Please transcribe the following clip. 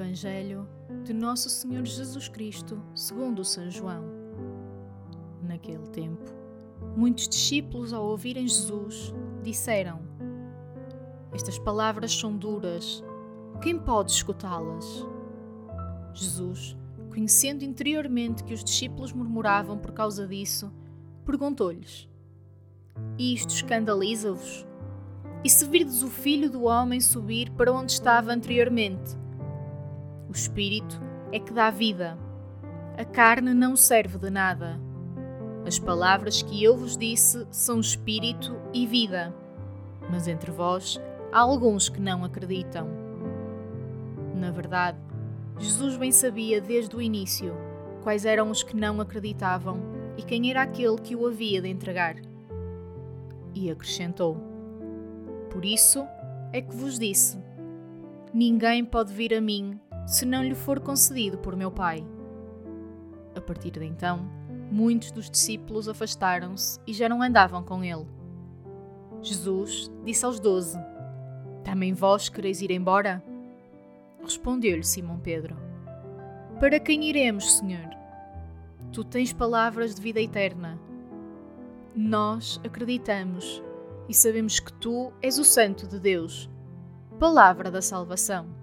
Evangelho de Nosso Senhor Jesus Cristo, segundo São João. Naquele tempo, muitos discípulos, ao ouvirem Jesus, disseram: Estas palavras são duras, quem pode escutá-las? Jesus, conhecendo interiormente que os discípulos murmuravam por causa disso, perguntou-lhes: Isto escandaliza-vos? E se virdes o filho do homem subir para onde estava anteriormente? O espírito é que dá vida. A carne não serve de nada. As palavras que eu vos disse são espírito e vida. Mas entre vós há alguns que não acreditam. Na verdade, Jesus bem sabia desde o início quais eram os que não acreditavam e quem era aquele que o havia de entregar. E acrescentou: Por isso é que vos disse: Ninguém pode vir a mim se não lhe for concedido por meu Pai. A partir de então, muitos dos discípulos afastaram-se e já não andavam com ele. Jesus disse aos doze: Também vós quereis ir embora? Respondeu-lhe Simão Pedro: Para quem iremos, Senhor? Tu tens palavras de vida eterna. Nós acreditamos e sabemos que tu és o Santo de Deus, palavra da salvação.